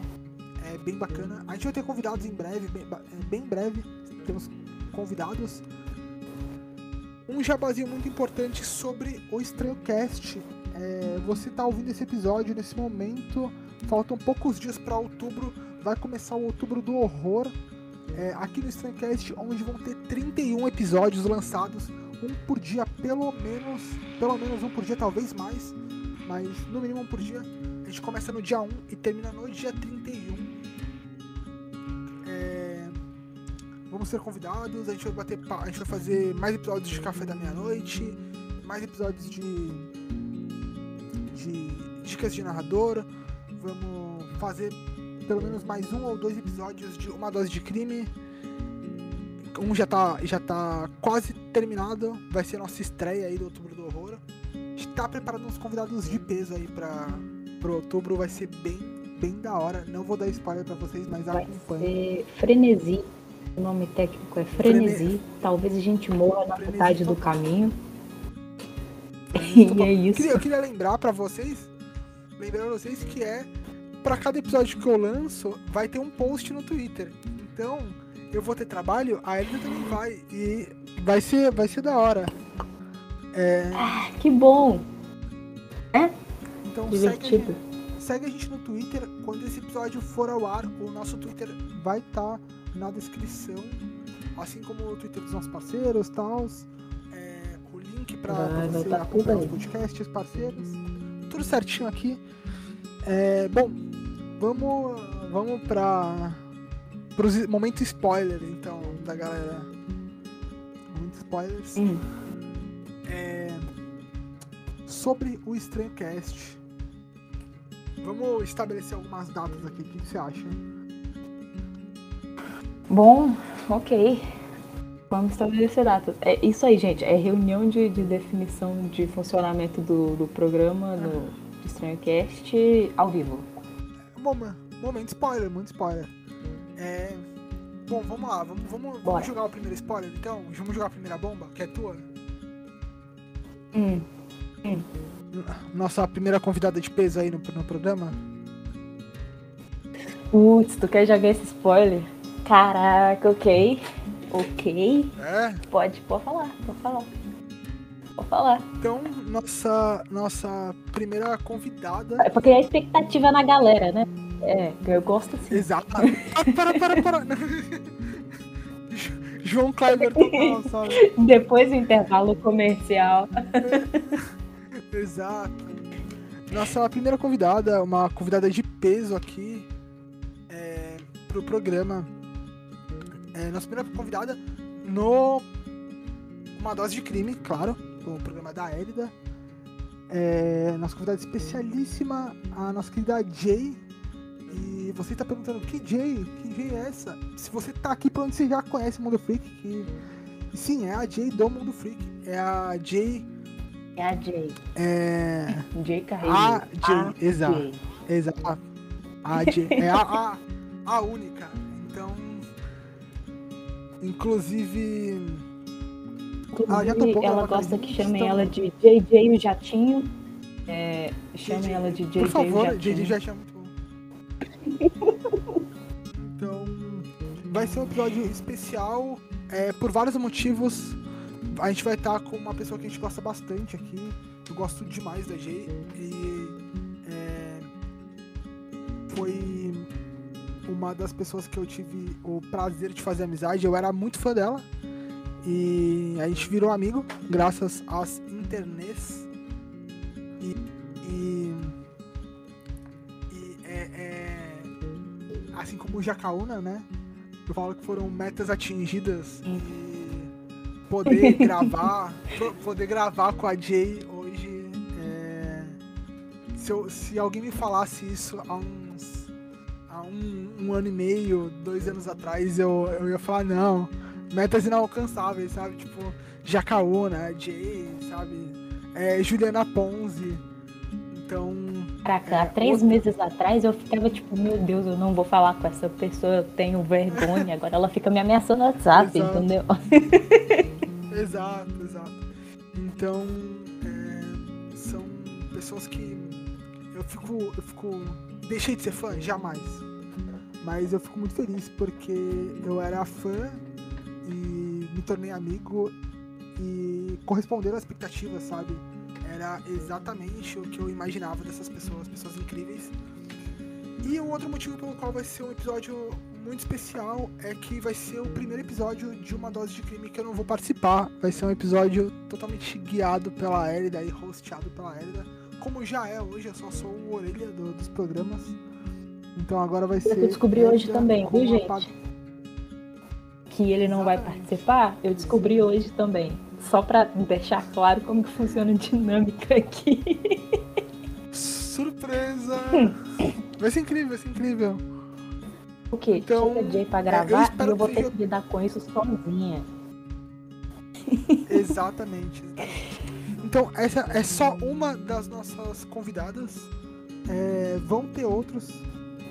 S1: É bem bacana. A gente vai ter convidados em breve, bem, é, bem breve, temos convidados. Um jabazinho muito importante sobre o Estranhocast. É, você tá ouvindo esse episódio nesse momento, faltam poucos dias para outubro, vai começar o outubro do horror é, aqui no Strandcast, onde vão ter 31 episódios lançados. um por dia, pelo menos, pelo menos um por dia, talvez mais, mas no mínimo um por dia. A gente começa no dia 1 e termina no dia 31. É, vamos ser convidados, a gente vai bater, a gente vai fazer mais episódios de café da meia-noite, mais episódios de, de dicas de narrador. Vamos fazer pelo menos mais um ou dois episódios de uma dose de crime. Um já tá, já tá quase terminado, vai ser a nossa estreia aí do Outubro do Horror. A gente tá preparando uns convidados de peso aí pra, pro outubro, vai ser bem, bem da hora. Não vou dar spoiler pra vocês, mas
S2: Vai
S1: acompanhe.
S2: ser Frenesi. O nome técnico é Frenesi. Talvez a gente morra na
S1: Frenesi
S2: metade do caminho. E
S1: bom.
S2: é isso.
S1: Eu queria lembrar pra vocês, lembrar pra vocês que é pra cada episódio que eu lanço, vai ter um post no Twitter. Então, eu vou ter trabalho, a Elida também vai e vai ser, vai ser da hora. É,
S2: Que bom.
S1: então segue a,
S2: Divertido.
S1: gente, segue a gente no Twitter. Quando esse episódio for ao ar, o nosso Twitter vai estar na descrição, assim como o Twitter dos nossos parceiros, tal,
S2: vai
S1: você
S2: tá
S1: acompanhar os podcasts, parceiros, tudo certinho aqui. É, bom, vamos, vamos para os momentos spoiler, então, da galera. Momentos spoilers.
S2: Hum.
S1: É, sobre o Estranho Cast. Vamos estabelecer algumas datas aqui. O que você acha?
S2: Bom, ok. Vamos estabelecer datas. É isso aí, gente. É reunião de, de definição de funcionamento do, do programa do Estranho Cast ao vivo.
S1: Bom, momento spoiler, muito spoiler. É, bom, vamos lá. Vamos, vamos, vamos jogar o primeiro spoiler, então? Vamos jogar a primeira bomba, que é tua?
S2: Hum.
S1: Nossa primeira convidada de peso aí no, no programa.
S2: Putz, tu quer jogar esse spoiler? Caraca, ok. Ok.
S1: É?
S2: Pode, pode falar, pode falar. Pode falar.
S1: Então, nossa, nossa primeira convidada.
S2: É porque a expectativa é na galera, né? É, eu gosto assim.
S1: Exato. Ah, para, para, para. João Kleber total, sabe?
S2: Depois do intervalo comercial.
S1: Exato. Nossa primeira convidada, uma convidada de peso aqui é, pro programa. É, nossa primeira convidada no Uma Dose de Crime, claro, o programa da Élida. É, nossa convidada especialíssima, a nossa querida Jay. E você tá perguntando, que Jay? Que Jay é essa? Se você tá aqui, pelo menos você já conhece o Mundo Freak. Que... Sim, é a Jay do Mundo Freak. É a Jay.
S2: É a Jay.
S1: É.
S2: Jay Carreiro.
S1: A Jay,
S2: A
S1: exato.
S2: Jay.
S1: Exato. A J é a, a, a única. Inclusive. Ah,
S2: Inclusive,
S1: topou
S2: ela
S1: gravar
S2: gosta que chamem ela de JJ o Jatinho. É, chamem ela de JJ
S1: Por favor,
S2: o Jatinho.
S1: JJ já bom. Então. Vai ser um episódio especial é, por vários motivos. A gente vai estar com uma pessoa que a gente gosta bastante aqui. Eu gosto demais da Jay. E. é, foi uma das pessoas que eu tive o prazer de fazer amizade. Eu era muito fã dela. E a gente virou amigo graças às internets. E. e, e é, é- assim como o Jacaúna, né? Eu falo que foram metas atingidas e poder gravar, po- poder gravar com a Jay hoje. é, se, eu- se alguém me falasse isso há uns um, um ano e meio, dois anos atrás, eu, eu ia falar, não, metas inalcançáveis, sabe? Tipo, Jacaúna, Jay, sabe? É, Juliana Ponzi. Então,
S2: Caraca,
S1: É,
S2: há três
S1: outra-
S2: meses atrás eu ficava tipo, meu Deus, eu não vou falar com essa pessoa, eu tenho vergonha. Agora ela fica me ameaçando no WhatsApp,
S1: Exato.
S2: entendeu?
S1: Exato, exato. Então, é, são pessoas que eu fico, eu fico. Deixei de ser fã? Jamais. Mas eu fico muito feliz porque eu era fã e me tornei amigo e corresponderam às expectativas, sabe? Era exatamente o que eu imaginava dessas pessoas, pessoas incríveis. E o outro motivo pelo qual vai ser um episódio muito especial é que vai ser o primeiro episódio de uma dose de crime que eu não vou participar. Vai ser um episódio totalmente guiado pela Elida e hosteado pela Elida. Como já é hoje, eu só sou o orelha do, dos programas. Então agora vai ser.
S2: Eu descobri hoje também, viu, gente? Que ele não vai participar, eu descobri hoje também. Só pra deixar claro como que funciona a dinâmica aqui.
S1: Surpresa! vai ser incrível, vai ser incrível.
S2: O quê? Então, Chega Jay pra gravar eu e eu vou ter que lidar com isso sozinha.
S1: Exatamente. Então, essa é só uma das nossas convidadas. É, vão ter outros.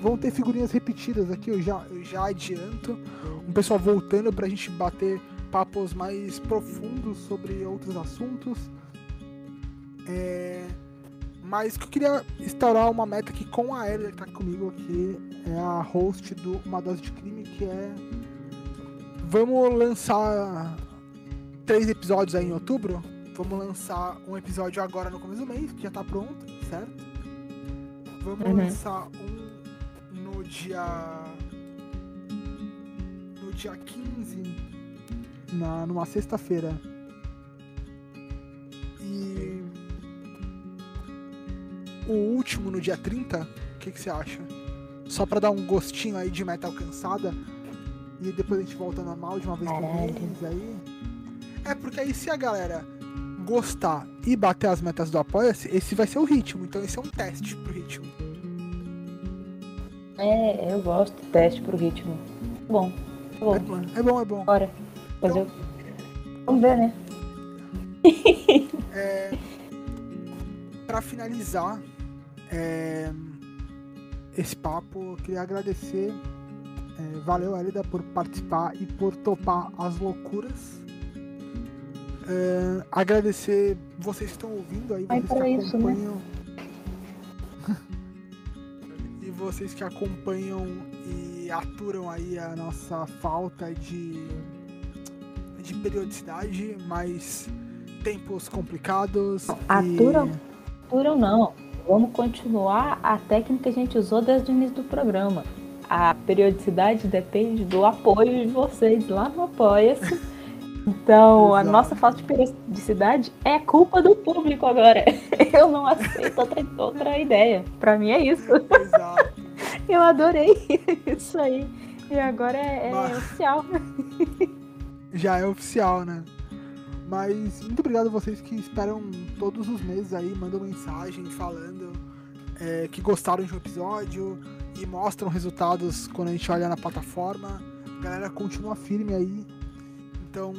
S1: Vão ter figurinhas repetidas aqui, eu já, eu já adianto. Um pessoal voltando pra gente bater papos mais profundos sobre outros assuntos. É, mas que eu queria instaurar uma meta aqui com a que tá comigo aqui, é a host do Uma Dose de Crime, que é. Vamos lançar três episódios aí em outubro. Vamos lançar um episódio agora no começo do mês, que já tá pronto, certo? Vamos uhum. lançar um dia. No dia 15, na, numa sexta-feira. E. O último no dia 30, o que, que você acha? Só pra dar um gostinho aí de meta alcançada. E depois a gente volta normal de uma vez por mês aí. É porque aí se a galera gostar e bater as metas do Apoia-se, esse vai ser o ritmo. Então esse é um teste pro ritmo.
S2: É, eu gosto teste pro ritmo. Bom. bom.
S1: É bom, é bom. É bom.
S2: Bora. Fazer então, Vamos ver, né?
S1: é, pra finalizar, é, esse papo. Eu queria agradecer. É, valeu, Elida, por participar e por topar as loucuras. É, agradecer vocês que estão ouvindo aí, vocês que
S2: isso, né? acompanham.
S1: Né? Vocês que acompanham e aturam aí a nossa falta de, de periodicidade, mas tempos complicados.
S2: Aturam? E... Aturam não Vamos continuar a técnica que a gente usou desde o início do programa. A periodicidade depende do apoio de vocês lá no Apoia-se. Então, Exato. a nossa falta de periodicidade é culpa do público agora. Eu não aceito outra, outra ideia. Para mim é isso. Exato. Eu adorei isso aí. E agora é, é oficial.
S1: Já é oficial, né? Mas muito obrigado a vocês que esperam todos os meses aí, mandam mensagem falando é, que gostaram de um episódio e mostram resultados quando a gente olha na plataforma. A galera continua firme aí. Então,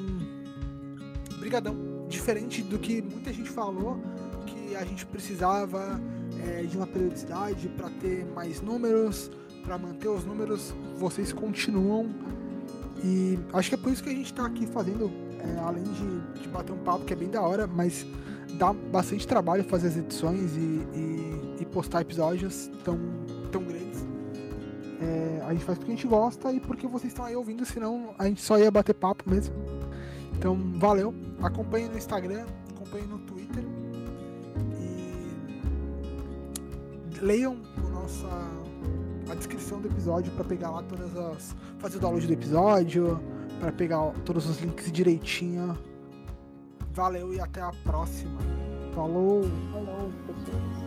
S1: brigadão. Diferente do que muita gente falou, que a gente precisava é, de uma periodicidade para ter mais números, para manter os números, vocês continuam. E acho que é por isso que a gente está aqui fazendo é, além de, de, bater um papo que é bem da hora, mas dá bastante trabalho fazer as edições e, e, e postar episódios tão, tão grandes. É, a gente faz porque a gente gosta e porque vocês estão aí ouvindo, senão a gente só ia bater papo mesmo. Então, valeu. Acompanhe no Instagram, acompanhe no Twitter leiam o nossa, a descrição do episódio para pegar lá todas as. fazer o download do episódio para pegar todos os links direitinho. Valeu e até a próxima. Falou!
S2: Falou, pessoal.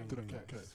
S1: Estranho Cast.